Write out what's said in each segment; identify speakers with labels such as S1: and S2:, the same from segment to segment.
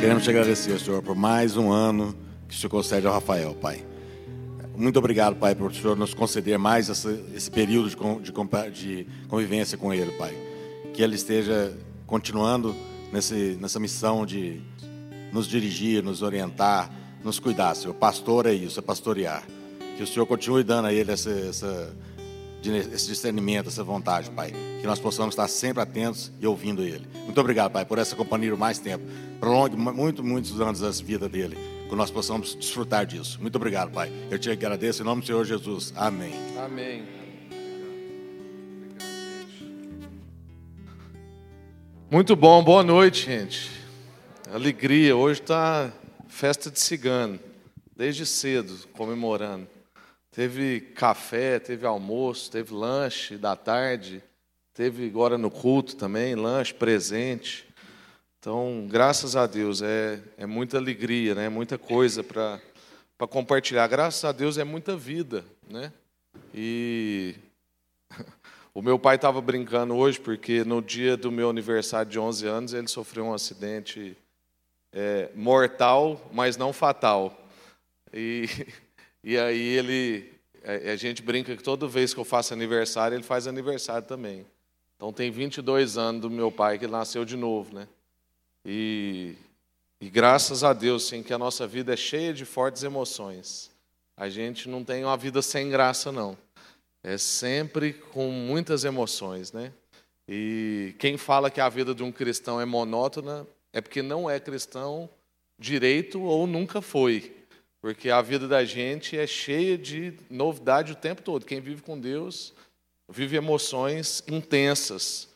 S1: Queremos te agradecer, Senhor, por mais um ano que o Senhor concede ao Rafael, Pai. Muito obrigado, Pai, por o Senhor nos conceder mais esse, esse período de, de, de, convivência com Ele, Pai. Que Ele esteja continuando nesse, nessa missão de nos dirigir, nos orientar, nos cuidar, Senhor. Pastor é isso, é pastorear. Que o Senhor continue dando a Ele essa, essa esse discernimento, essa vontade, Pai. Que nós possamos estar sempre atentos e ouvindo Ele. Muito obrigado, Pai, por essa companhia mais tempo. Prolongue muito, muitos anos da vida dele. Que nós possamos desfrutar disso. Muito obrigado, Pai. Eu te agradeço em nome do Senhor Jesus. Amém.
S2: Amém. Muito bom, boa noite, gente. Alegria. Hoje está festa de cigano, desde cedo, comemorando. Teve café, teve almoço, teve lanche da tarde, teve agora no culto também, lanche, presente. Então, graças a Deus, é, é muita alegria, né? muita coisa para compartilhar. Graças a Deus é muita vida. Né? E o meu pai estava brincando hoje, porque no dia do meu aniversário de 11 anos, ele sofreu um acidente é, mortal, mas não fatal. E E aí ele, a gente brinca que toda vez que eu faço aniversário, ele faz aniversário também. Então tem 22 anos do meu pai que nasceu de novo, né? E, e graças a Deus, sim, que a nossa vida é cheia de fortes emoções. A gente não tem uma vida sem graça, não. É sempre com muitas emoções, né? E quem fala que a vida de um cristão é monótona é porque não é cristão direito ou nunca foi. Porque a vida da gente é cheia de novidade o tempo todo. Quem vive com Deus vive emoções intensas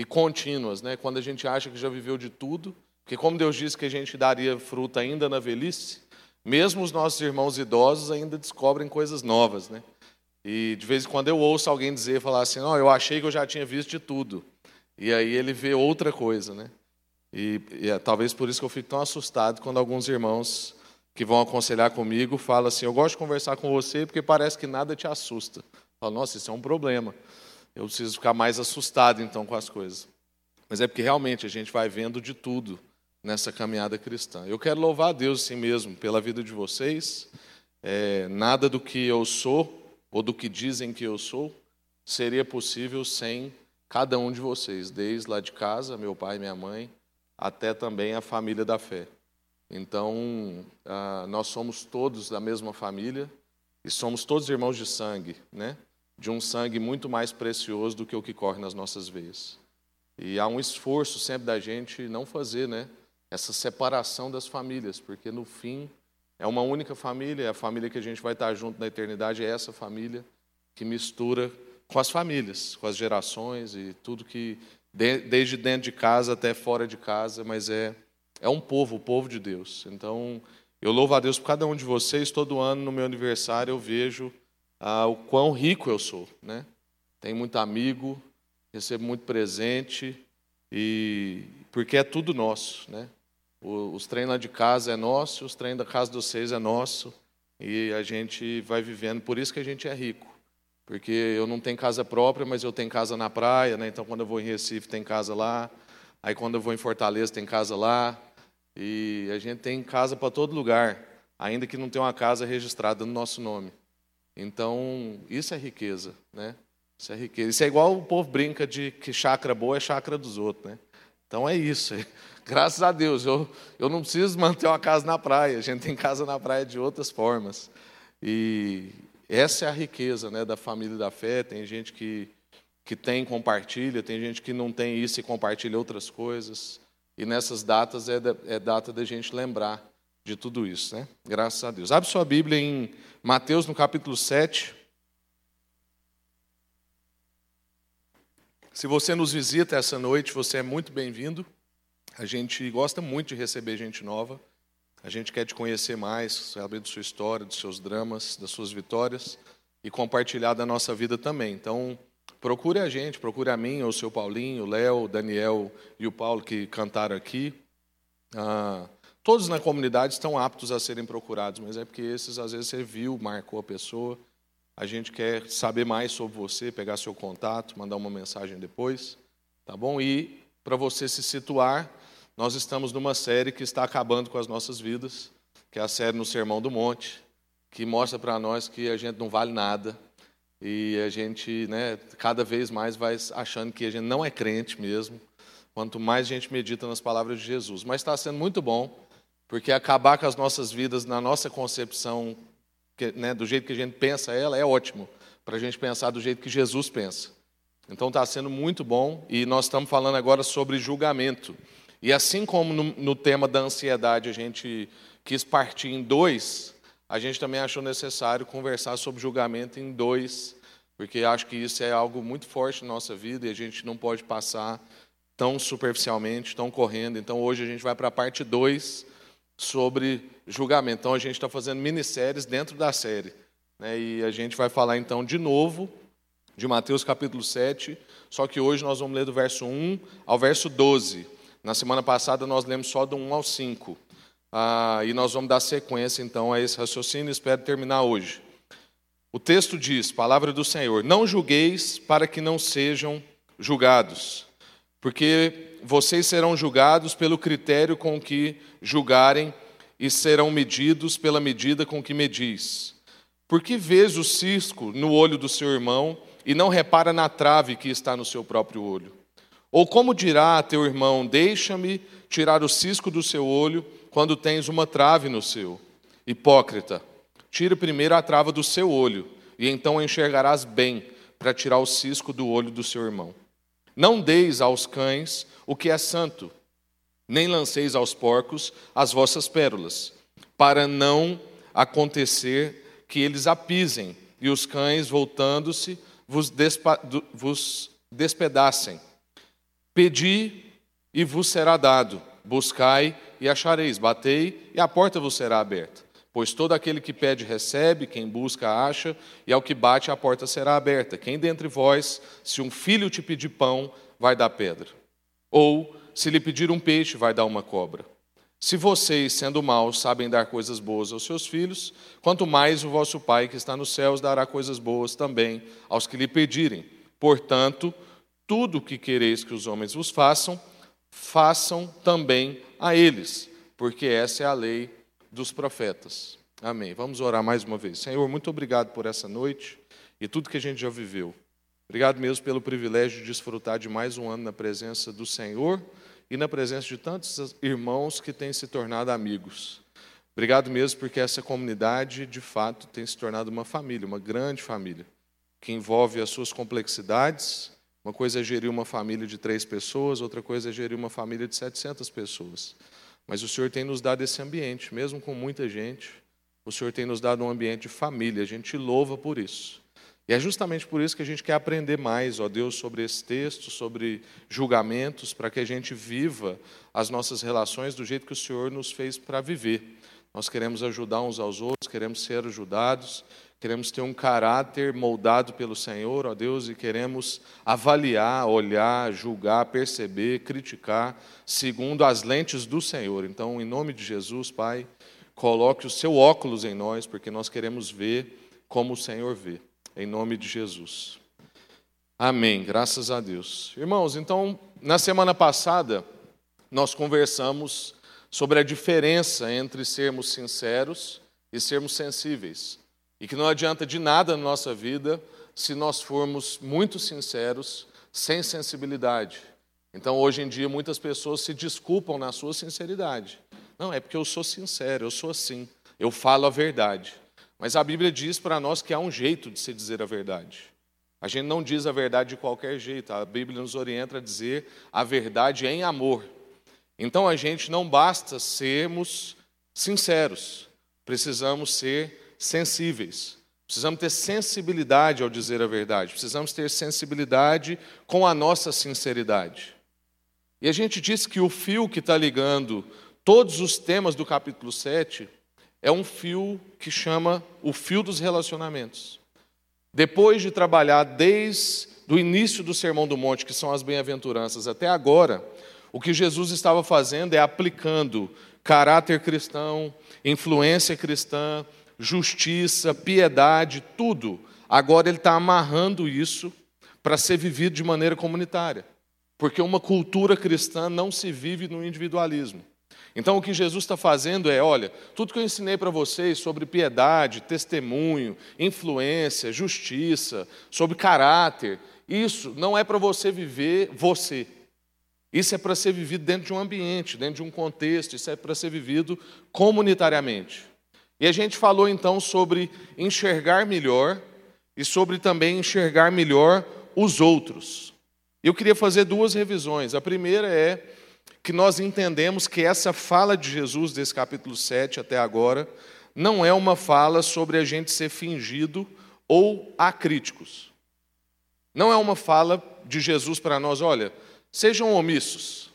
S2: e contínuas, né? Quando a gente acha que já viveu de tudo, porque como Deus disse que a gente daria fruta ainda na velhice, mesmo os nossos irmãos idosos ainda descobrem coisas novas, né? E de vez em quando eu ouço alguém dizer, falar assim, não, eu achei que eu já tinha visto de tudo. E aí ele vê outra coisa, né? E, e é talvez por isso que eu fico tão assustado quando alguns irmãos que vão aconselhar comigo falam assim: Eu gosto de conversar com você porque parece que nada te assusta. Eu falo, nossa, isso é um problema. Eu preciso ficar mais assustado então com as coisas. Mas é porque realmente a gente vai vendo de tudo nessa caminhada cristã. Eu quero louvar a Deus assim mesmo pela vida de vocês. É, nada do que eu sou ou do que dizem que eu sou seria possível sem cada um de vocês, desde lá de casa, meu pai e minha mãe, até também a família da fé. Então, ah, nós somos todos da mesma família e somos todos irmãos de sangue, né? De um sangue muito mais precioso do que o que corre nas nossas veias. E há um esforço sempre da gente não fazer, né? Essa separação das famílias, porque no fim é uma única família, é a família que a gente vai estar junto na eternidade, é essa família que mistura com as famílias, com as gerações e tudo que, desde dentro de casa até fora de casa, mas é é um povo, o povo de Deus. Então, eu louvo a Deus por cada um de vocês. Todo ano, no meu aniversário, eu vejo ah, o quão rico eu sou. Né? Tenho muito amigo, recebo muito presente, e porque é tudo nosso. Né? Os treinos lá de casa é nosso, os treinos da casa dos seis é nosso, e a gente vai vivendo. Por isso que a gente é rico. Porque eu não tenho casa própria, mas eu tenho casa na praia, né? então quando eu vou em Recife tem casa lá, aí quando eu vou em Fortaleza tem casa lá, e a gente tem casa para todo lugar, ainda que não tenha uma casa registrada no nosso nome. Então, isso é riqueza, né? Isso é riqueza. Isso é igual o povo brinca de que chácara boa é chácara dos outros, né? Então é isso. Graças a Deus, eu, eu não preciso manter uma casa na praia. A gente tem casa na praia de outras formas. E essa é a riqueza né, da família da fé. Tem gente que, que tem compartilha, tem gente que não tem isso e compartilha outras coisas. E nessas datas é, da, é data da gente lembrar de tudo isso, né? Graças a Deus. Abre sua Bíblia em Mateus, no capítulo 7. Se você nos visita essa noite, você é muito bem-vindo. A gente gosta muito de receber gente nova. A gente quer te conhecer mais, saber da sua história, dos seus dramas, das suas vitórias e compartilhar da nossa vida também. Então, Procure a gente, procure a mim, ou o seu Paulinho, o Léo, o Daniel e o Paulo que cantaram aqui. Ah, todos na comunidade estão aptos a serem procurados, mas é porque esses às vezes você viu, marcou a pessoa. A gente quer saber mais sobre você, pegar seu contato, mandar uma mensagem depois, tá bom? E para você se situar, nós estamos numa série que está acabando com as nossas vidas, que é a série No Sermão do Monte, que mostra para nós que a gente não vale nada e a gente, né, cada vez mais vai achando que a gente não é crente mesmo, quanto mais a gente medita nas palavras de Jesus. Mas está sendo muito bom, porque acabar com as nossas vidas na nossa concepção, que, né, do jeito que a gente pensa ela, é ótimo, para a gente pensar do jeito que Jesus pensa. Então está sendo muito bom e nós estamos falando agora sobre julgamento. E assim como no, no, tema da ansiedade a gente quis partir em dois, a gente também achou necessário conversar sobre julgamento em dois, porque acho que isso é algo muito forte na nossa vida e a gente não pode passar tão superficialmente, tão correndo. Então hoje a gente vai para a parte 2 sobre julgamento. Então a gente está fazendo minisséries dentro da série. Né? E a gente vai falar então de novo de Mateus capítulo 7, só que hoje nós vamos ler do verso 1 ao verso 12. Na semana passada nós lemos só do 1 ao 5. Ah, e nós vamos dar sequência então a esse raciocínio espero terminar hoje. O texto diz, palavra do Senhor: Não julgueis para que não sejam julgados, porque vocês serão julgados pelo critério com que julgarem e serão medidos pela medida com que medis. Por que vês o cisco no olho do seu irmão e não repara na trave que está no seu próprio olho? Ou como dirá a teu irmão: Deixa-me tirar o cisco do seu olho, quando tens uma trave no seu? Hipócrita, tira primeiro a trava do seu olho, e então enxergarás bem para tirar o cisco do olho do seu irmão. Não deis aos cães o que é santo, nem lanceis aos porcos as vossas pérolas, para não acontecer que eles a pisem, e os cães, voltando-se, vos, vos despedacem. Pedi e vos será dado, buscai e achareis, batei e a porta vos será aberta. Pois todo aquele que pede recebe, quem busca acha, e ao que bate a porta será aberta. Quem dentre vós, se um filho te pedir pão, vai dar pedra? Ou, se lhe pedir um peixe, vai dar uma cobra? Se vocês, sendo maus, sabem dar coisas boas aos seus filhos, quanto mais o vosso Pai que está nos céus dará coisas boas também aos que lhe pedirem. Portanto, tudo o que quereis que os homens vos façam, façam também a eles, porque essa é a lei dos profetas. Amém. Vamos orar mais uma vez. Senhor, muito obrigado por essa noite e tudo que a gente já viveu. Obrigado mesmo pelo privilégio de desfrutar de mais um ano na presença do Senhor e na presença de tantos irmãos que têm se tornado amigos. Obrigado mesmo porque essa comunidade, de fato, tem se tornado uma família, uma grande família, que envolve as suas complexidades, uma coisa é gerir uma família de três pessoas, outra coisa é gerir uma família de 700 pessoas. Mas o Senhor tem nos dado esse ambiente, mesmo com muita gente, o Senhor tem nos dado um ambiente de família, a gente louva por isso. E é justamente por isso que a gente quer aprender mais, ó Deus, sobre esse texto, sobre julgamentos, para que a gente viva as nossas relações do jeito que o Senhor nos fez para viver. Nós queremos ajudar uns aos outros, queremos ser ajudados, Queremos ter um caráter moldado pelo Senhor, ó Deus, e queremos avaliar, olhar, julgar, perceber, criticar, segundo as lentes do Senhor. Então, em nome de Jesus, Pai, coloque o seu óculos em nós, porque nós queremos ver como o Senhor vê. Em nome de Jesus. Amém. Graças a Deus. Irmãos, então, na semana passada, nós conversamos sobre a diferença entre sermos sinceros e sermos sensíveis. E que não adianta de nada na nossa vida se nós formos muito sinceros, sem sensibilidade. Então, hoje em dia, muitas pessoas se desculpam na sua sinceridade. Não, é porque eu sou sincero, eu sou assim, eu falo a verdade. Mas a Bíblia diz para nós que há um jeito de se dizer a verdade. A gente não diz a verdade de qualquer jeito, a Bíblia nos orienta a dizer a verdade em amor. Então, a gente não basta sermos sinceros, precisamos ser sensíveis. Precisamos ter sensibilidade ao dizer a verdade. Precisamos ter sensibilidade com a nossa sinceridade. E a gente diz que o fio que está ligando todos os temas do capítulo 7 é um fio que chama o fio dos relacionamentos. Depois de trabalhar desde o início do Sermão do Monte, que são as bem-aventuranças, até agora, o que Jesus estava fazendo é aplicando caráter cristão, influência cristã, justiça, piedade, tudo. Agora ele está amarrando isso para ser vivido de maneira comunitária. Porque uma cultura cristã não se vive no individualismo. Então, o que Jesus está fazendo é: olha, tudo que eu ensinei para vocês sobre piedade, testemunho, influência, justiça, sobre caráter, isso não é para você viver você. Isso é para ser vivido dentro de um ambiente, dentro de um contexto, isso é para ser vivido comunitariamente. E a gente falou então sobre enxergar melhor e sobre também enxergar melhor os outros. Eu queria fazer duas revisões. A primeira é que nós entendemos que essa fala de Jesus, desse capítulo 7 até agora, não é uma fala sobre a gente ser fingido ou acríticos. Não é uma fala de Jesus para nós, olha, sejam omissos.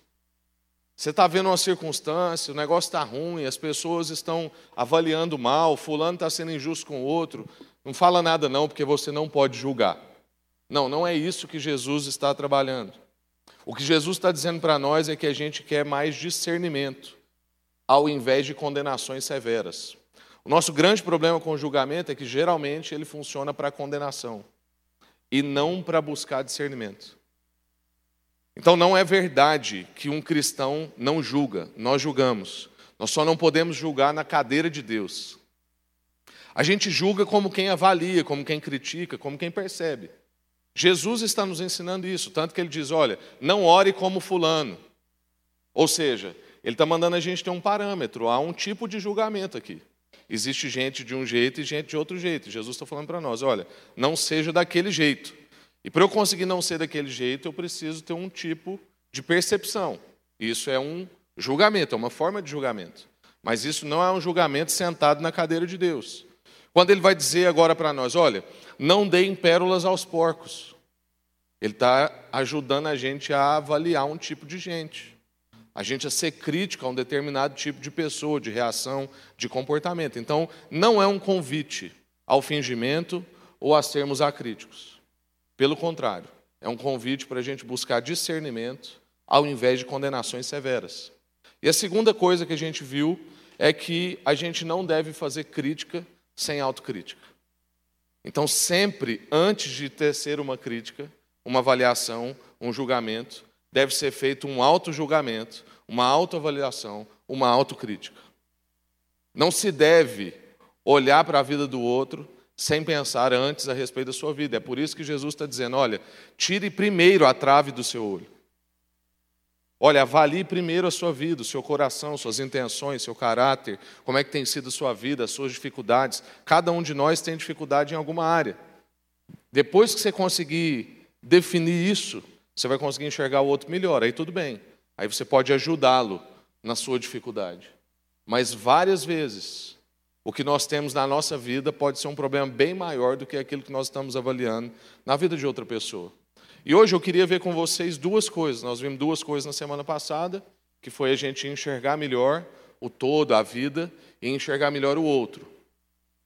S2: Você está vendo uma circunstância, o negócio está ruim, as pessoas estão avaliando mal, fulano está sendo injusto com o outro. Não fala nada não, porque você não pode julgar. Não, não é isso que Jesus está trabalhando. O que Jesus está dizendo para nós é que a gente quer mais discernimento, ao invés de condenações severas. O nosso grande problema com o julgamento é que geralmente ele funciona para condenação e não para buscar discernimento. Então não é verdade que um cristão não julga, nós julgamos. Nós só não podemos julgar na cadeira de Deus. A gente julga como quem avalia, como quem critica, como quem percebe. Jesus está nos ensinando isso, tanto que ele diz: olha, não ore como fulano. Ou seja, ele está mandando a gente ter um parâmetro, há um tipo de julgamento aqui. Existe gente de um jeito e gente de outro jeito. Jesus está falando para nós: olha, não seja daquele jeito. E para eu conseguir não ser daquele jeito, eu preciso ter um tipo de percepção. Isso é um julgamento, é uma forma de julgamento. Mas isso não é um julgamento sentado na cadeira de Deus. Quando ele vai dizer agora para nós, olha, não deem pérolas aos porcos. Ele está ajudando a gente a avaliar um tipo de gente. A gente a ser crítico a um determinado tipo de pessoa, de reação, de comportamento. Então, não é um convite ao fingimento ou a sermos acríticos. Pelo contrário, é um convite para a gente buscar discernimento ao invés de condenações severas. E a segunda coisa que a gente viu é que a gente não deve fazer crítica sem autocrítica. Então, sempre antes de tecer uma crítica, uma avaliação, um julgamento, deve ser feito um auto-julgamento, uma autoavaliação, uma autocrítica. Não se deve olhar para a vida do outro sem pensar antes a respeito da sua vida. É por isso que Jesus está dizendo: olha, tire primeiro a trave do seu olho. Olha, avalie primeiro a sua vida, o seu coração, suas intenções, seu caráter, como é que tem sido a sua vida, as suas dificuldades. Cada um de nós tem dificuldade em alguma área. Depois que você conseguir definir isso, você vai conseguir enxergar o outro melhor, aí tudo bem. Aí você pode ajudá-lo na sua dificuldade. Mas várias vezes o que nós temos na nossa vida pode ser um problema bem maior do que aquilo que nós estamos avaliando na vida de outra pessoa. E hoje eu queria ver com vocês duas coisas. Nós vimos duas coisas na semana passada, que foi a gente enxergar melhor o todo, a vida, e enxergar melhor o outro.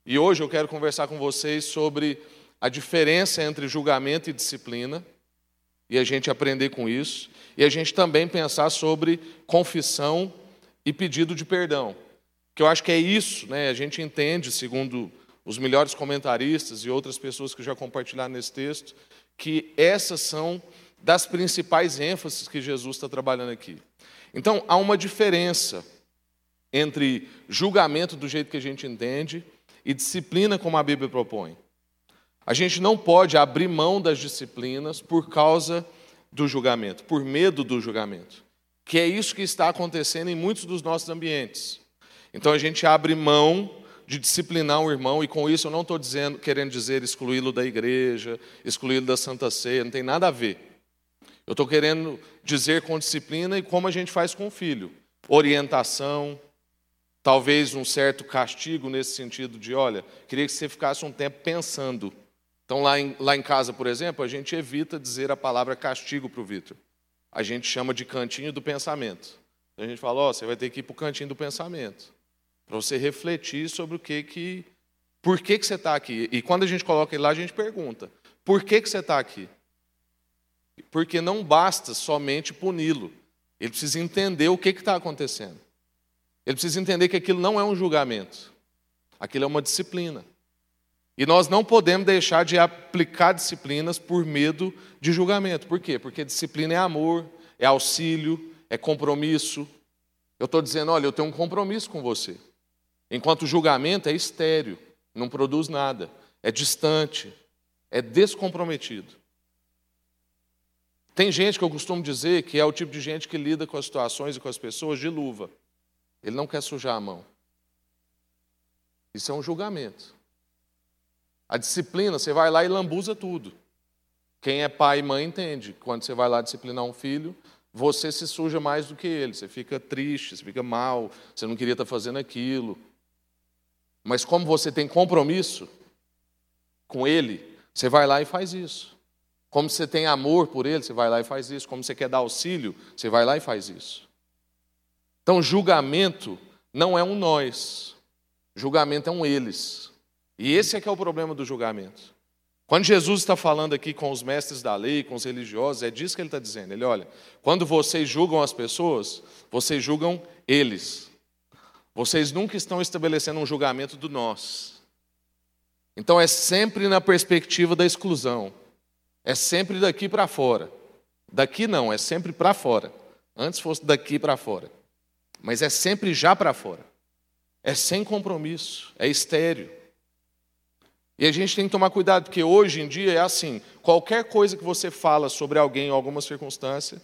S2: E hoje eu quero conversar com vocês sobre a diferença entre julgamento e disciplina, e a gente aprender com isso, e a gente também pensar sobre confissão e pedido de perdão que eu acho que é isso, né? A gente entende, segundo os melhores comentaristas e outras pessoas que já compartilharam nesse texto, que essas são das principais ênfases que Jesus está trabalhando aqui. Então, há uma diferença entre julgamento do jeito que a gente entende e disciplina como a Bíblia propõe. A gente não pode abrir mão das disciplinas por causa do julgamento, por medo do julgamento, que é isso que está acontecendo em muitos dos nossos ambientes. Então a gente abre mão de disciplinar um irmão, e com isso eu não estou querendo dizer excluí-lo da igreja, excluí-lo da Santa Ceia, não tem nada a ver. Eu estou querendo dizer com disciplina e como a gente faz com o filho. Orientação, talvez um certo castigo nesse sentido de, olha, queria que você ficasse um tempo pensando. Então, lá em, lá em casa, por exemplo, a gente evita dizer a palavra castigo para o Vitor. A gente chama de cantinho do pensamento. a gente fala, ó, oh, você vai ter que ir para o cantinho do pensamento para você refletir sobre o que que, por que que você está aqui. E quando a gente coloca ele lá, a gente pergunta: por que que você está aqui? Porque não basta somente puni-lo. Ele precisa entender o que está acontecendo. Ele precisa entender que aquilo não é um julgamento. Aquilo é uma disciplina. E nós não podemos deixar de aplicar disciplinas por medo de julgamento. Por quê? Porque disciplina é amor, é auxílio, é compromisso. Eu estou dizendo, olha, eu tenho um compromisso com você. Enquanto o julgamento é estéreo, não produz nada, é distante, é descomprometido. Tem gente que eu costumo dizer que é o tipo de gente que lida com as situações e com as pessoas de luva. Ele não quer sujar a mão. Isso é um julgamento. A disciplina, você vai lá e lambuza tudo. Quem é pai e mãe entende. Quando você vai lá disciplinar um filho, você se suja mais do que ele. Você fica triste, você fica mal, você não queria estar fazendo aquilo. Mas como você tem compromisso com ele, você vai lá e faz isso. Como você tem amor por ele, você vai lá e faz isso. Como você quer dar auxílio, você vai lá e faz isso. Então, julgamento não é um nós, julgamento é um eles. E esse é que é o problema do julgamento. Quando Jesus está falando aqui com os mestres da lei, com os religiosos, é disso que ele está dizendo. Ele, olha, quando vocês julgam as pessoas, vocês julgam eles. Vocês nunca estão estabelecendo um julgamento do nós. Então é sempre na perspectiva da exclusão. É sempre daqui para fora. Daqui não, é sempre para fora. Antes fosse daqui para fora. Mas é sempre já para fora. É sem compromisso, é estéreo. E a gente tem que tomar cuidado, porque hoje em dia é assim: qualquer coisa que você fala sobre alguém em alguma circunstância,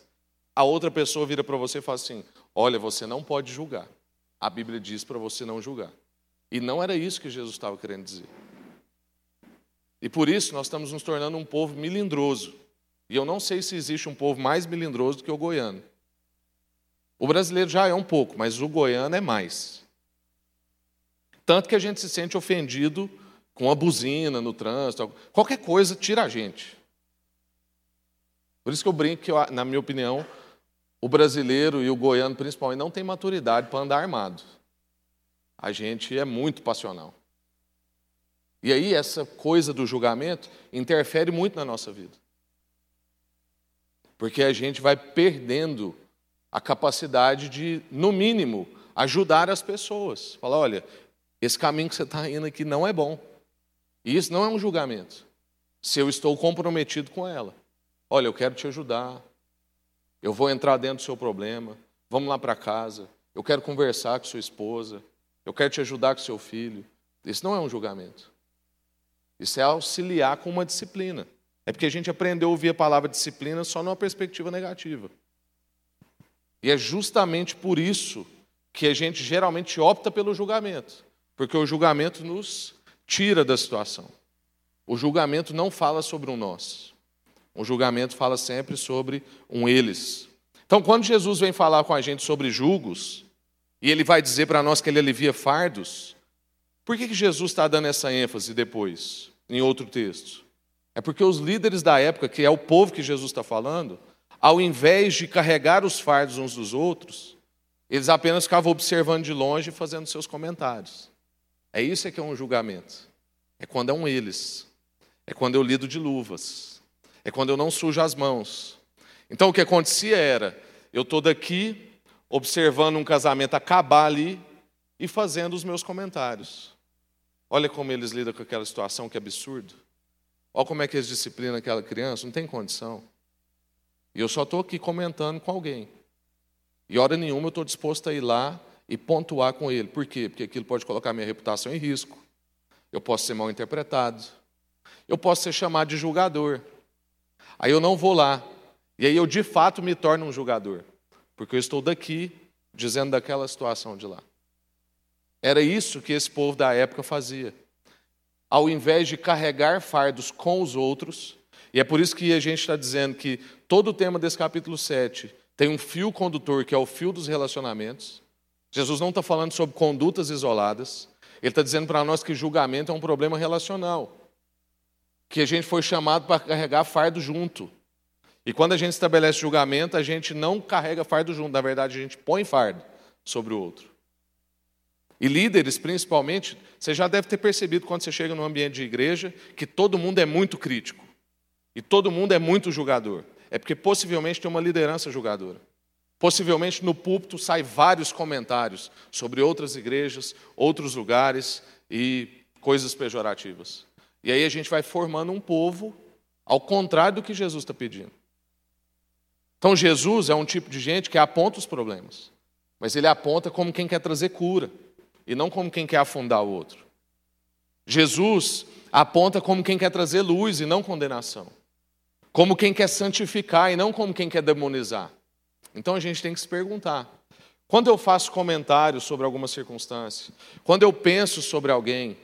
S2: a outra pessoa vira para você e fala assim: olha, você não pode julgar. A Bíblia diz para você não julgar. E não era isso que Jesus estava querendo dizer. E por isso nós estamos nos tornando um povo milindroso. E eu não sei se existe um povo mais milindroso do que o goiano. O brasileiro já é um pouco, mas o goiano é mais. Tanto que a gente se sente ofendido com a buzina no trânsito, qualquer coisa tira a gente. Por isso que eu brinco que, na minha opinião, o brasileiro e o goiano, principalmente, não tem maturidade para andar armado. A gente é muito passional. E aí, essa coisa do julgamento interfere muito na nossa vida. Porque a gente vai perdendo a capacidade de, no mínimo, ajudar as pessoas. Falar: olha, esse caminho que você está indo aqui não é bom. E isso não é um julgamento. Se eu estou comprometido com ela. Olha, eu quero te ajudar. Eu vou entrar dentro do seu problema. Vamos lá para casa. Eu quero conversar com sua esposa. Eu quero te ajudar com seu filho. Isso não é um julgamento. Isso é auxiliar com uma disciplina. É porque a gente aprendeu a ouvir a palavra disciplina só numa perspectiva negativa. E é justamente por isso que a gente geralmente opta pelo julgamento. Porque o julgamento nos tira da situação. O julgamento não fala sobre um nós. O julgamento fala sempre sobre um eles. Então, quando Jesus vem falar com a gente sobre julgos, e ele vai dizer para nós que ele alivia fardos, por que, que Jesus está dando essa ênfase depois, em outro texto? É porque os líderes da época, que é o povo que Jesus está falando, ao invés de carregar os fardos uns dos outros, eles apenas ficavam observando de longe e fazendo seus comentários. É isso que é um julgamento. É quando é um eles. É quando eu lido de luvas. É quando eu não sujo as mãos. Então o que acontecia era, eu estou daqui observando um casamento acabar ali e fazendo os meus comentários. Olha como eles lidam com aquela situação que absurdo. Olha como é que eles disciplinam aquela criança, não tem condição. E eu só estou aqui comentando com alguém. E hora nenhuma eu estou disposto a ir lá e pontuar com ele. Por quê? Porque aquilo pode colocar minha reputação em risco. Eu posso ser mal interpretado. Eu posso ser chamado de julgador. Aí eu não vou lá. E aí eu de fato me torno um julgador. Porque eu estou daqui dizendo daquela situação de lá. Era isso que esse povo da época fazia. Ao invés de carregar fardos com os outros, e é por isso que a gente está dizendo que todo o tema desse capítulo 7 tem um fio condutor, que é o fio dos relacionamentos. Jesus não está falando sobre condutas isoladas. Ele está dizendo para nós que julgamento é um problema relacional. Que a gente foi chamado para carregar fardo junto. E quando a gente estabelece julgamento, a gente não carrega fardo junto. Na verdade, a gente põe fardo sobre o outro. E líderes, principalmente, você já deve ter percebido quando você chega num ambiente de igreja que todo mundo é muito crítico. E todo mundo é muito julgador. É porque possivelmente tem uma liderança julgadora. Possivelmente no púlpito sai vários comentários sobre outras igrejas, outros lugares e coisas pejorativas. E aí a gente vai formando um povo ao contrário do que Jesus está pedindo. Então Jesus é um tipo de gente que aponta os problemas, mas ele aponta como quem quer trazer cura e não como quem quer afundar o outro. Jesus aponta como quem quer trazer luz e não condenação, como quem quer santificar e não como quem quer demonizar. Então a gente tem que se perguntar: quando eu faço comentários sobre alguma circunstância, quando eu penso sobre alguém,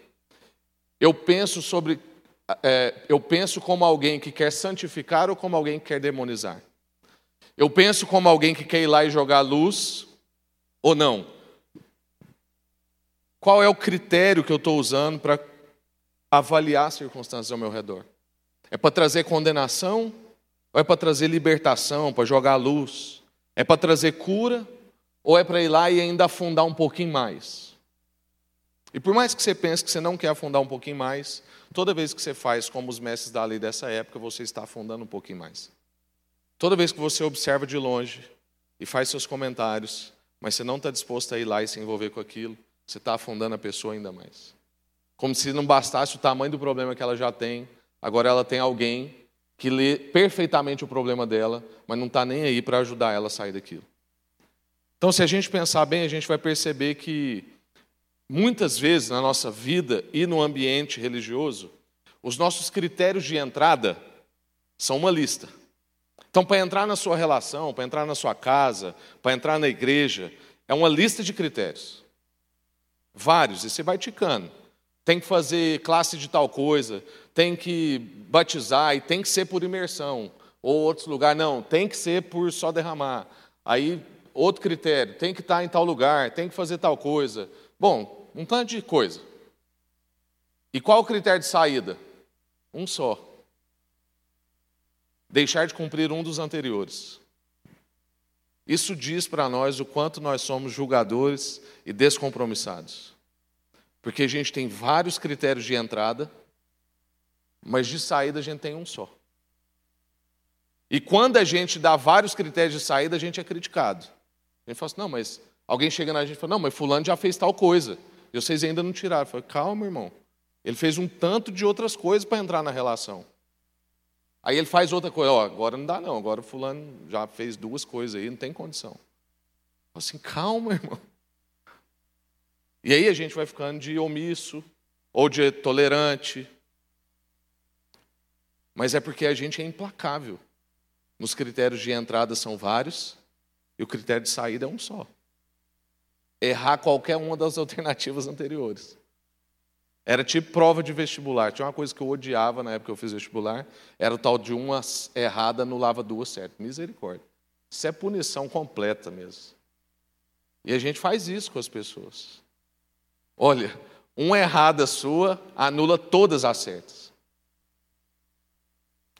S2: eu penso sobre, é, eu penso como alguém que quer santificar ou como alguém que quer demonizar? Eu penso como alguém que quer ir lá e jogar luz ou não? Qual é o critério que eu estou usando para avaliar as circunstâncias ao meu redor? É para trazer condenação ou é para trazer libertação, para jogar luz? É para trazer cura ou é para ir lá e ainda afundar um pouquinho mais? E por mais que você pense que você não quer afundar um pouquinho mais, toda vez que você faz como os mestres da lei dessa época, você está afundando um pouquinho mais. Toda vez que você observa de longe e faz seus comentários, mas você não está disposto a ir lá e se envolver com aquilo, você está afundando a pessoa ainda mais. Como se não bastasse o tamanho do problema que ela já tem, agora ela tem alguém que lê perfeitamente o problema dela, mas não está nem aí para ajudar ela a sair daquilo. Então, se a gente pensar bem, a gente vai perceber que muitas vezes na nossa vida e no ambiente religioso, os nossos critérios de entrada são uma lista. Então, para entrar na sua relação, para entrar na sua casa, para entrar na igreja, é uma lista de critérios. Vários, e você vai ticando. Tem que fazer classe de tal coisa, tem que batizar e tem que ser por imersão. Ou outros lugares, não, tem que ser por só derramar. Aí outro critério, tem que estar em tal lugar, tem que fazer tal coisa. Bom, um tanto de coisa. E qual o critério de saída? Um só. Deixar de cumprir um dos anteriores. Isso diz para nós o quanto nós somos julgadores e descompromissados. Porque a gente tem vários critérios de entrada, mas de saída a gente tem um só. E quando a gente dá vários critérios de saída, a gente é criticado. A gente fala assim, não, mas alguém chega na gente e fala, não, mas fulano já fez tal coisa. E vocês ainda não tiraram. Falo, calma, irmão. Ele fez um tanto de outras coisas para entrar na relação. Aí ele faz outra coisa, ó, agora não dá não, agora fulano já fez duas coisas aí, não tem condição. Eu assim, calma, irmão. E aí a gente vai ficando de omisso ou de tolerante. Mas é porque a gente é implacável. Nos critérios de entrada são vários, e o critério de saída é um só. Errar qualquer uma das alternativas anteriores. Era tipo prova de vestibular. Tinha uma coisa que eu odiava na época que eu fiz vestibular, era o tal de uma errada anulava duas certas. Misericórdia. Isso é punição completa mesmo. E a gente faz isso com as pessoas. Olha, uma errada sua anula todas as certas.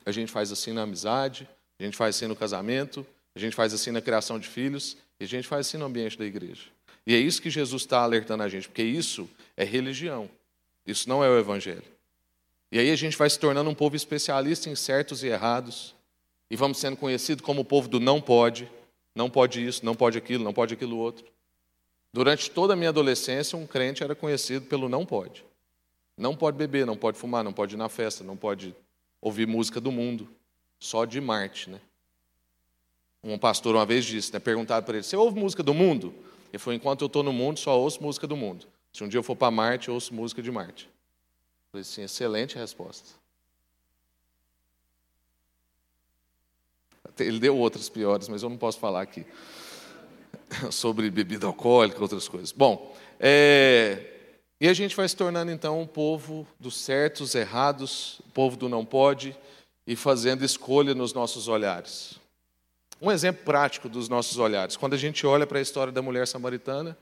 S2: A gente faz assim na amizade, a gente faz assim no casamento, a gente faz assim na criação de filhos e a gente faz assim no ambiente da igreja. E é isso que Jesus está alertando a gente, porque isso é religião. Isso não é o evangelho. E aí a gente vai se tornando um povo especialista em certos e errados, e vamos sendo conhecidos como o povo do não pode, não pode isso, não pode aquilo, não pode aquilo outro. Durante toda a minha adolescência, um crente era conhecido pelo não pode. Não pode beber, não pode fumar, não pode ir na festa, não pode ouvir música do mundo, só de Marte, né? Um pastor uma vez disse, né, perguntado para ele: Você ouve música do mundo? Ele falou: Enquanto eu estou no mundo, só ouço música do mundo. Se um dia eu for para Marte, eu ouço música de Marte. Eu falei assim: excelente resposta. Ele deu outras piores, mas eu não posso falar aqui sobre bebida alcoólica, outras coisas. Bom, é, e a gente vai se tornando então um povo dos certos, errados, povo do não pode, e fazendo escolha nos nossos olhares. Um exemplo prático dos nossos olhares. Quando a gente olha para a história da mulher samaritana,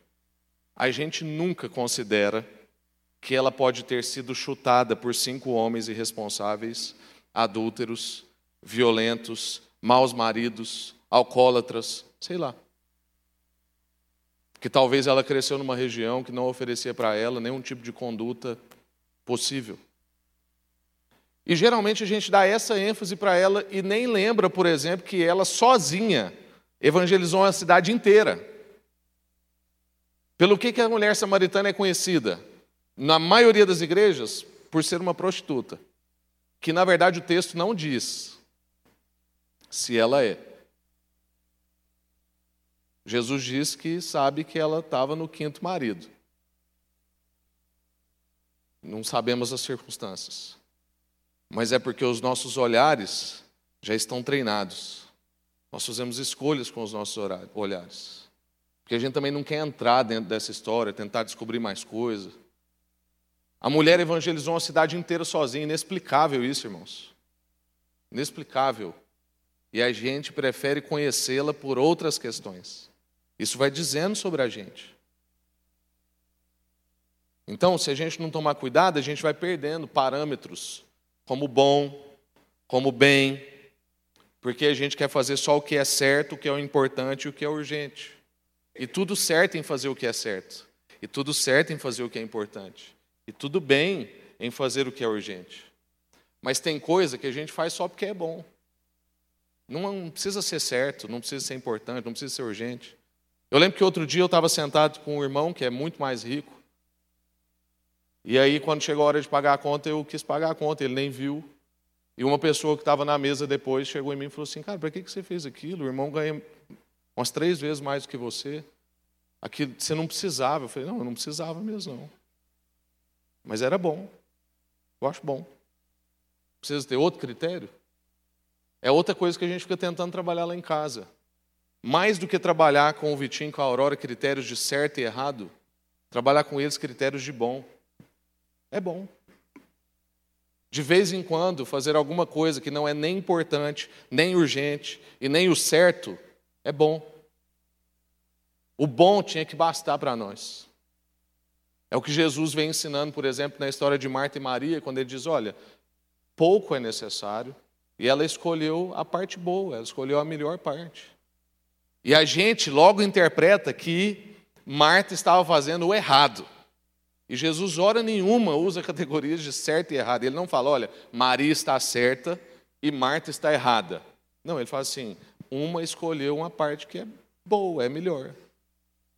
S2: a gente nunca considera que ela pode ter sido chutada por cinco homens irresponsáveis, adúlteros, violentos, maus maridos, alcoólatras, sei lá. Que talvez ela cresceu numa região que não oferecia para ela nenhum tipo de conduta possível. E geralmente a gente dá essa ênfase para ela e nem lembra, por exemplo, que ela sozinha evangelizou uma cidade inteira. Pelo que, que a mulher samaritana é conhecida? Na maioria das igrejas, por ser uma prostituta, que na verdade o texto não diz se ela é. Jesus diz que sabe que ela estava no quinto marido. Não sabemos as circunstâncias. Mas é porque os nossos olhares já estão treinados. Nós fazemos escolhas com os nossos olhares. Porque a gente também não quer entrar dentro dessa história, tentar descobrir mais coisas. A mulher evangelizou uma cidade inteira sozinha, inexplicável isso, irmãos. Inexplicável. E a gente prefere conhecê-la por outras questões. Isso vai dizendo sobre a gente. Então, se a gente não tomar cuidado, a gente vai perdendo parâmetros como bom, como bem, porque a gente quer fazer só o que é certo, o que é o importante e o que é urgente. E tudo certo em fazer o que é certo, e tudo certo em fazer o que é importante, e tudo bem em fazer o que é urgente. Mas tem coisa que a gente faz só porque é bom. Não precisa ser certo, não precisa ser importante, não precisa ser urgente. Eu lembro que outro dia eu estava sentado com um irmão que é muito mais rico, e aí, quando chegou a hora de pagar a conta, eu quis pagar a conta, ele nem viu. E uma pessoa que estava na mesa depois chegou em mim e falou assim: Cara, para que você fez aquilo? O irmão ganha umas três vezes mais do que você. Aqui, você não precisava. Eu falei: Não, eu não precisava mesmo, não. Mas era bom. Eu acho bom. Precisa ter outro critério? É outra coisa que a gente fica tentando trabalhar lá em casa. Mais do que trabalhar com o Vitinho, com a Aurora, critérios de certo e errado, trabalhar com eles critérios de bom. É bom. De vez em quando, fazer alguma coisa que não é nem importante, nem urgente e nem o certo, é bom. O bom tinha que bastar para nós. É o que Jesus vem ensinando, por exemplo, na história de Marta e Maria, quando ele diz: olha, pouco é necessário, e ela escolheu a parte boa, ela escolheu a melhor parte. E a gente logo interpreta que Marta estava fazendo o errado. E Jesus, hora nenhuma, usa categorias de certo e errado. Ele não fala, olha, Maria está certa e Marta está errada. Não, ele fala assim: uma escolheu uma parte que é boa, é melhor.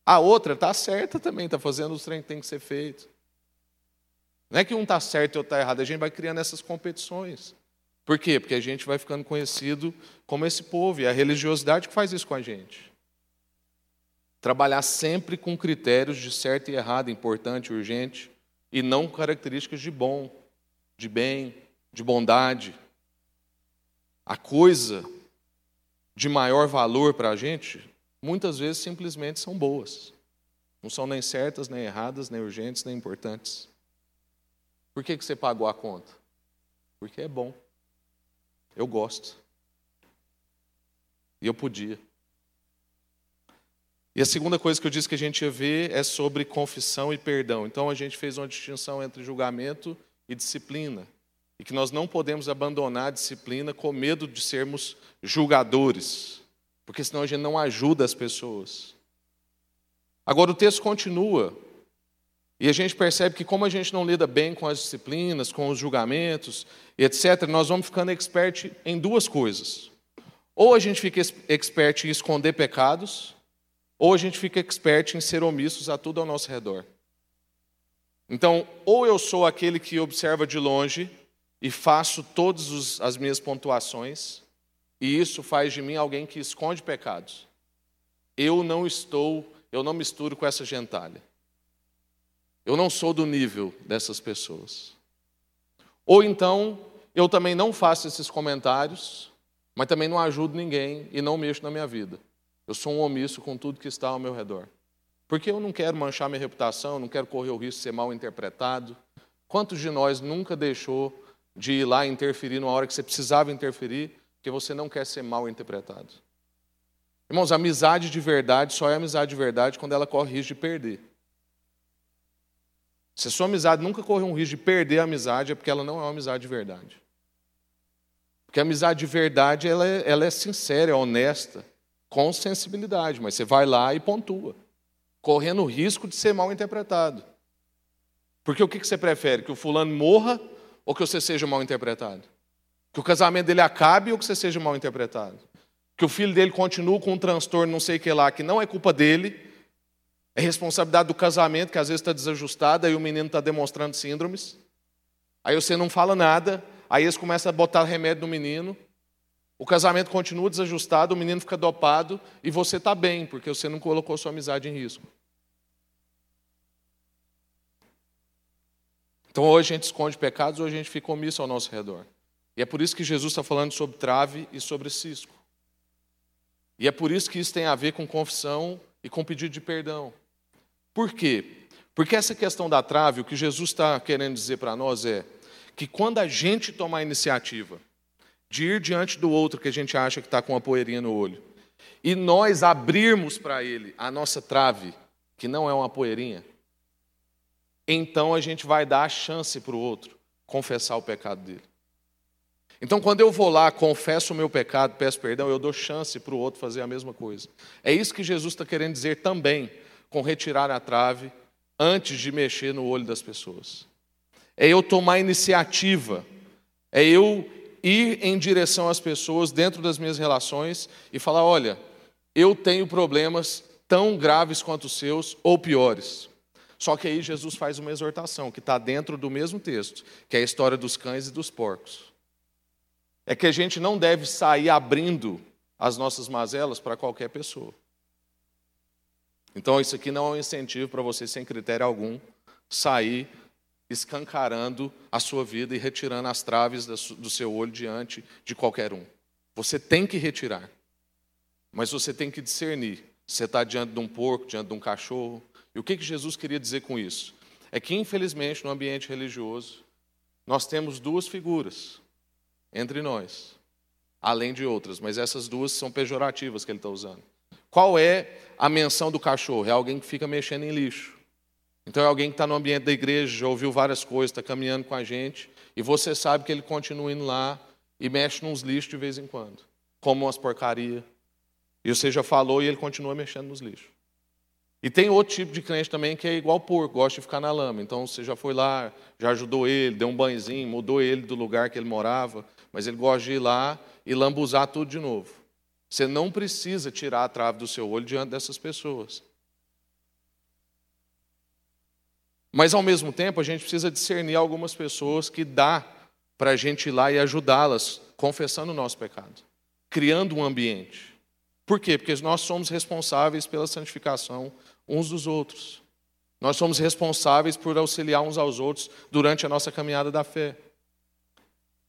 S2: A outra está certa também, está fazendo os trem que tem que ser feito. Não é que um está certo e outro está errado, a gente vai criando essas competições. Por quê? Porque a gente vai ficando conhecido como esse povo, e é a religiosidade que faz isso com a gente. Trabalhar sempre com critérios de certo e errado, importante, urgente, e não características de bom, de bem, de bondade. A coisa de maior valor para a gente, muitas vezes simplesmente são boas. Não são nem certas, nem erradas, nem urgentes, nem importantes. Por que, que você pagou a conta? Porque é bom. Eu gosto. E eu podia. E a segunda coisa que eu disse que a gente ia ver é sobre confissão e perdão. Então a gente fez uma distinção entre julgamento e disciplina. E que nós não podemos abandonar a disciplina com medo de sermos julgadores, porque senão a gente não ajuda as pessoas. Agora o texto continua, e a gente percebe que, como a gente não lida bem com as disciplinas, com os julgamentos, etc., nós vamos ficando expert em duas coisas. Ou a gente fica expert em esconder pecados, ou a gente fica expert em ser omissos a tudo ao nosso redor. Então, ou eu sou aquele que observa de longe e faço todas as minhas pontuações, e isso faz de mim alguém que esconde pecados. Eu não estou, eu não misturo com essa gentalha. Eu não sou do nível dessas pessoas. Ou então, eu também não faço esses comentários, mas também não ajudo ninguém e não mexo na minha vida. Eu sou um omisso com tudo que está ao meu redor. Porque eu não quero manchar minha reputação, não quero correr o risco de ser mal interpretado. Quantos de nós nunca deixou de ir lá interferir numa hora que você precisava interferir, porque você não quer ser mal interpretado? Irmãos, amizade de verdade só é amizade de verdade quando ela corre risco de perder. Se a sua amizade nunca correu um risco de perder a amizade, é porque ela não é uma amizade de verdade. Porque a amizade de verdade ela é, ela é sincera, é honesta com sensibilidade, mas você vai lá e pontua, correndo o risco de ser mal interpretado. Porque o que você prefere? Que o fulano morra ou que você seja mal interpretado? Que o casamento dele acabe ou que você seja mal interpretado? Que o filho dele continue com um transtorno, não sei o que lá, que não é culpa dele, é responsabilidade do casamento, que às vezes está desajustado, e o menino está demonstrando síndromes. Aí você não fala nada, aí eles começam a botar remédio no menino, o casamento continua desajustado, o menino fica dopado e você está bem, porque você não colocou sua amizade em risco. Então hoje a gente esconde pecados, hoje a gente fica omisso ao nosso redor. E é por isso que Jesus está falando sobre trave e sobre cisco. E é por isso que isso tem a ver com confissão e com pedido de perdão. Por quê? Porque essa questão da trave, o que Jesus está querendo dizer para nós é que quando a gente tomar a iniciativa de ir diante do outro que a gente acha que está com uma poeirinha no olho, e nós abrirmos para ele a nossa trave, que não é uma poeirinha, então a gente vai dar a chance para o outro confessar o pecado dele. Então, quando eu vou lá, confesso o meu pecado, peço perdão, eu dou chance para o outro fazer a mesma coisa. É isso que Jesus está querendo dizer também com retirar a trave antes de mexer no olho das pessoas. É eu tomar iniciativa, é eu ir em direção às pessoas dentro das minhas relações e falar: olha, eu tenho problemas tão graves quanto os seus ou piores. Só que aí Jesus faz uma exortação que está dentro do mesmo texto, que é a história dos cães e dos porcos. É que a gente não deve sair abrindo as nossas mazelas para qualquer pessoa. Então, isso aqui não é um incentivo para você, sem critério algum, sair escancarando a sua vida e retirando as traves do seu olho diante de qualquer um. Você tem que retirar, mas você tem que discernir. Você está diante de um porco, diante de um cachorro, e o que, que Jesus queria dizer com isso? É que, infelizmente, no ambiente religioso, nós temos duas figuras entre nós, além de outras, mas essas duas são pejorativas que ele está usando. Qual é a menção do cachorro? É alguém que fica mexendo em lixo. Então é alguém que está no ambiente da igreja, já ouviu várias coisas, está caminhando com a gente, e você sabe que ele continua indo lá e mexe nos lixos de vez em quando, como umas porcarias. E você já falou e ele continua mexendo nos lixos. E tem outro tipo de crente também que é igual porco, gosta de ficar na lama. Então você já foi lá, já ajudou ele, deu um banhozinho, mudou ele do lugar que ele morava, mas ele gosta de ir lá e lambuzar tudo de novo. Você não precisa tirar a trave do seu olho diante dessas pessoas. Mas ao mesmo tempo a gente precisa discernir algumas pessoas que dá para a gente ir lá e ajudá-las, confessando o nosso pecado, criando um ambiente. Por quê? Porque nós somos responsáveis pela santificação uns dos outros. Nós somos responsáveis por auxiliar uns aos outros durante a nossa caminhada da fé.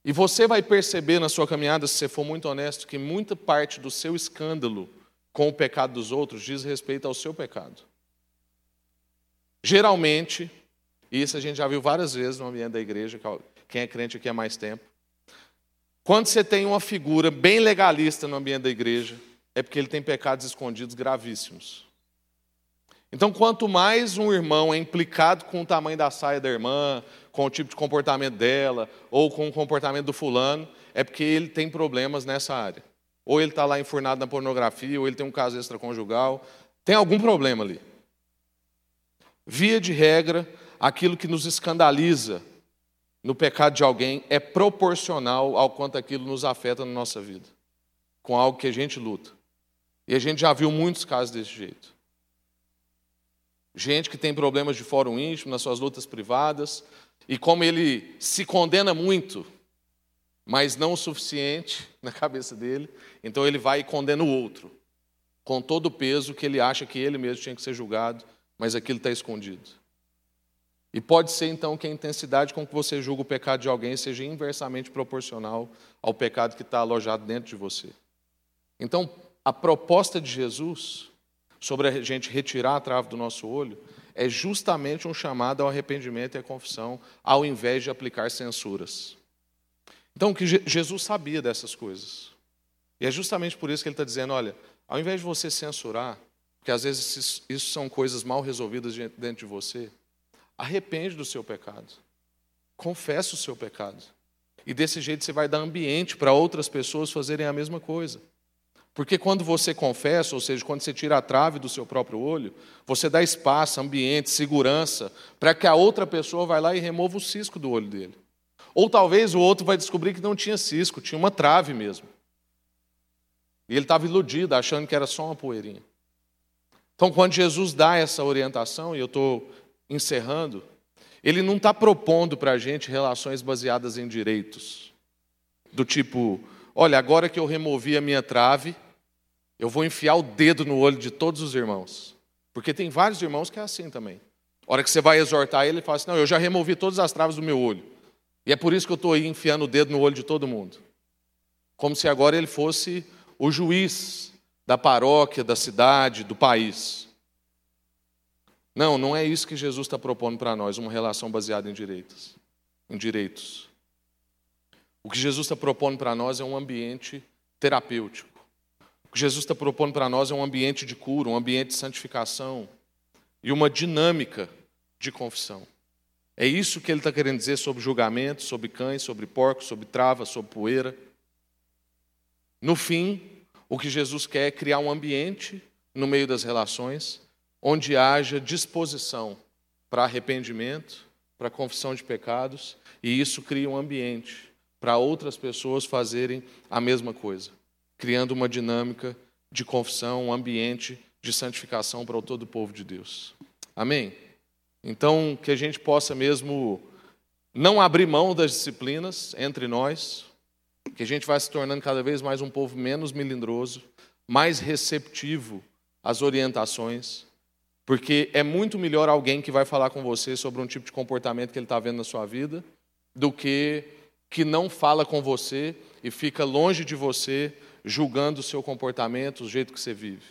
S2: E você vai perceber na sua caminhada, se você for muito honesto, que muita parte do seu escândalo com o pecado dos outros diz respeito ao seu pecado. Geralmente, isso a gente já viu várias vezes no ambiente da igreja, quem é crente aqui há mais tempo, quando você tem uma figura bem legalista no ambiente da igreja, é porque ele tem pecados escondidos gravíssimos. Então, quanto mais um irmão é implicado com o tamanho da saia da irmã, com o tipo de comportamento dela, ou com o comportamento do fulano, é porque ele tem problemas nessa área. Ou ele está lá enfurnado na pornografia, ou ele tem um caso extraconjugal. Tem algum problema ali. Via de regra, aquilo que nos escandaliza no pecado de alguém é proporcional ao quanto aquilo nos afeta na nossa vida, com algo que a gente luta. E a gente já viu muitos casos desse jeito. Gente que tem problemas de fórum íntimo nas suas lutas privadas, e como ele se condena muito, mas não o suficiente na cabeça dele, então ele vai e condena o outro, com todo o peso que ele acha que ele mesmo tinha que ser julgado, mas aquilo está escondido. E pode ser então que a intensidade com que você julga o pecado de alguém seja inversamente proporcional ao pecado que está alojado dentro de você. Então, a proposta de Jesus sobre a gente retirar a trave do nosso olho é justamente um chamado ao arrependimento e à confissão, ao invés de aplicar censuras. Então, que Jesus sabia dessas coisas. E é justamente por isso que ele está dizendo: olha, ao invés de você censurar, porque às vezes isso são coisas mal resolvidas dentro de você, arrepende do seu pecado, confessa o seu pecado. E desse jeito você vai dar ambiente para outras pessoas fazerem a mesma coisa. Porque quando você confessa, ou seja, quando você tira a trave do seu próprio olho, você dá espaço, ambiente, segurança, para que a outra pessoa vá lá e remova o cisco do olho dele. Ou talvez o outro vai descobrir que não tinha cisco, tinha uma trave mesmo. E ele estava iludido, achando que era só uma poeirinha. Então, quando Jesus dá essa orientação, e eu estou encerrando, ele não está propondo para a gente relações baseadas em direitos. Do tipo, olha, agora que eu removi a minha trave, eu vou enfiar o dedo no olho de todos os irmãos. Porque tem vários irmãos que é assim também. A hora que você vai exortar ele, ele fala assim: Não, eu já removi todas as travas do meu olho. E é por isso que eu estou aí enfiando o dedo no olho de todo mundo. Como se agora ele fosse o juiz da paróquia, da cidade, do país. Não, não é isso que Jesus está propondo para nós, uma relação baseada em direitos. Em direitos. O que Jesus está propondo para nós é um ambiente terapêutico. O que Jesus está propondo para nós é um ambiente de cura, um ambiente de santificação e uma dinâmica de confissão. É isso que ele está querendo dizer sobre julgamento, sobre cães, sobre porcos, sobre travas, sobre poeira. No fim, o que Jesus quer é criar um ambiente no meio das relações onde haja disposição para arrependimento, para confissão de pecados, e isso cria um ambiente para outras pessoas fazerem a mesma coisa, criando uma dinâmica de confissão, um ambiente de santificação para todo o povo de Deus. Amém? Então, que a gente possa mesmo não abrir mão das disciplinas entre nós, que a gente vai se tornando cada vez mais um povo menos melindroso, mais receptivo às orientações, porque é muito melhor alguém que vai falar com você sobre um tipo de comportamento que ele está vendo na sua vida, do que que não fala com você e fica longe de você, julgando o seu comportamento, o jeito que você vive.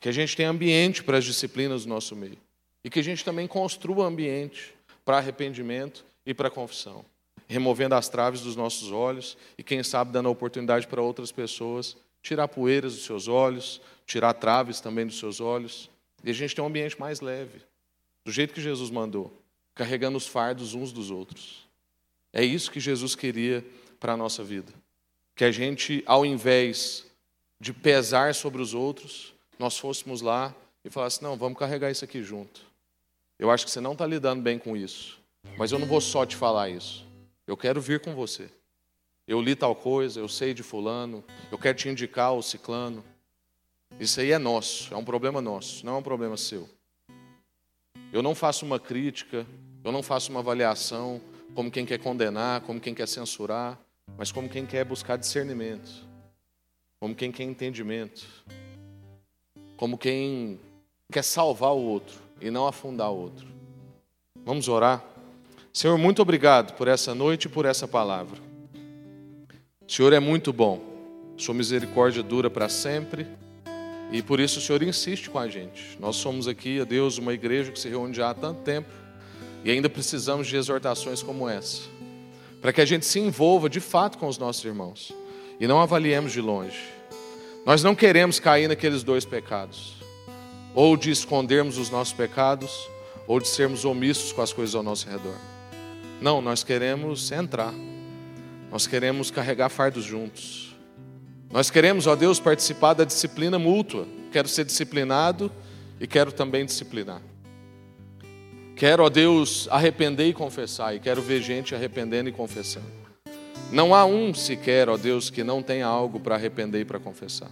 S2: Que a gente tenha ambiente para as disciplinas do nosso meio. E que a gente também construa ambiente para arrependimento e para confissão. Removendo as traves dos nossos olhos e, quem sabe, dando a oportunidade para outras pessoas tirar poeiras dos seus olhos, tirar traves também dos seus olhos e a gente tem um ambiente mais leve, do jeito que Jesus mandou, carregando os fardos uns dos outros. É isso que Jesus queria para a nossa vida. Que a gente, ao invés de pesar sobre os outros, nós fôssemos lá e falasse: não, vamos carregar isso aqui junto. Eu acho que você não está lidando bem com isso, mas eu não vou só te falar isso. Eu quero vir com você. Eu li tal coisa, eu sei de fulano, eu quero te indicar o ciclano. Isso aí é nosso, é um problema nosso, não é um problema seu. Eu não faço uma crítica, eu não faço uma avaliação como quem quer condenar, como quem quer censurar, mas como quem quer buscar discernimento, como quem quer entendimento, como quem quer salvar o outro e não afundar o outro. Vamos orar? Senhor, muito obrigado por essa noite e por essa palavra. O Senhor é muito bom, Sua misericórdia dura para sempre. E por isso o Senhor insiste com a gente. Nós somos aqui, a Deus, uma igreja que se reúne já há tanto tempo e ainda precisamos de exortações como essa, para que a gente se envolva de fato com os nossos irmãos e não avaliemos de longe. Nós não queremos cair naqueles dois pecados, ou de escondermos os nossos pecados, ou de sermos omissos com as coisas ao nosso redor. Não, nós queremos entrar, nós queremos carregar fardos juntos. Nós queremos, ó Deus, participar da disciplina mútua. Quero ser disciplinado e quero também disciplinar. Quero, ó Deus, arrepender e confessar, e quero ver gente arrependendo e confessando. Não há um sequer, ó Deus, que não tenha algo para arrepender e para confessar.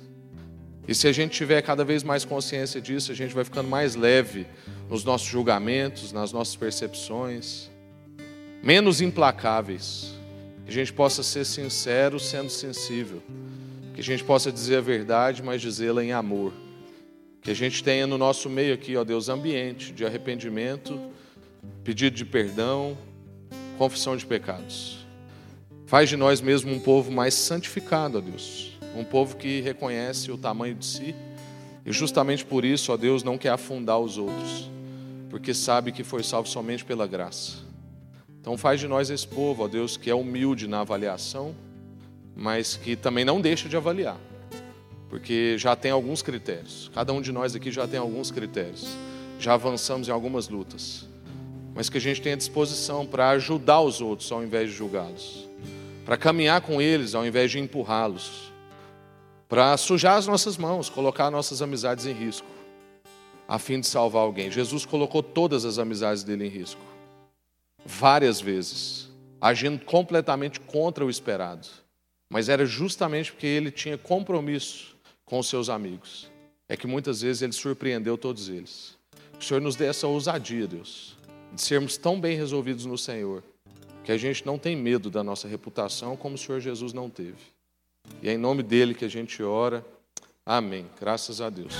S2: E se a gente tiver cada vez mais consciência disso, a gente vai ficando mais leve nos nossos julgamentos, nas nossas percepções, menos implacáveis. Que a gente possa ser sincero sendo sensível que a gente possa dizer a verdade, mas dizê-la em amor. Que a gente tenha no nosso meio aqui, ó Deus, ambiente de arrependimento, pedido de perdão, confissão de pecados. Faz de nós mesmo um povo mais santificado, ó Deus. Um povo que reconhece o tamanho de si e justamente por isso, ó Deus, não quer afundar os outros, porque sabe que foi salvo somente pela graça. Então faz de nós esse povo, ó Deus, que é humilde na avaliação mas que também não deixa de avaliar, porque já tem alguns critérios. Cada um de nós aqui já tem alguns critérios. Já avançamos em algumas lutas, mas que a gente tenha disposição para ajudar os outros ao invés de julgá-los, para caminhar com eles ao invés de empurrá-los, para sujar as nossas mãos, colocar nossas amizades em risco, a fim de salvar alguém. Jesus colocou todas as amizades dele em risco, várias vezes, agindo completamente contra o esperado mas era justamente porque ele tinha compromisso com os seus amigos. É que muitas vezes ele surpreendeu todos eles. Que o Senhor nos dê essa ousadia, Deus, de sermos tão bem resolvidos no Senhor, que a gente não tem medo da nossa reputação como o Senhor Jesus não teve. E é em nome dele que a gente ora. Amém. Graças a Deus.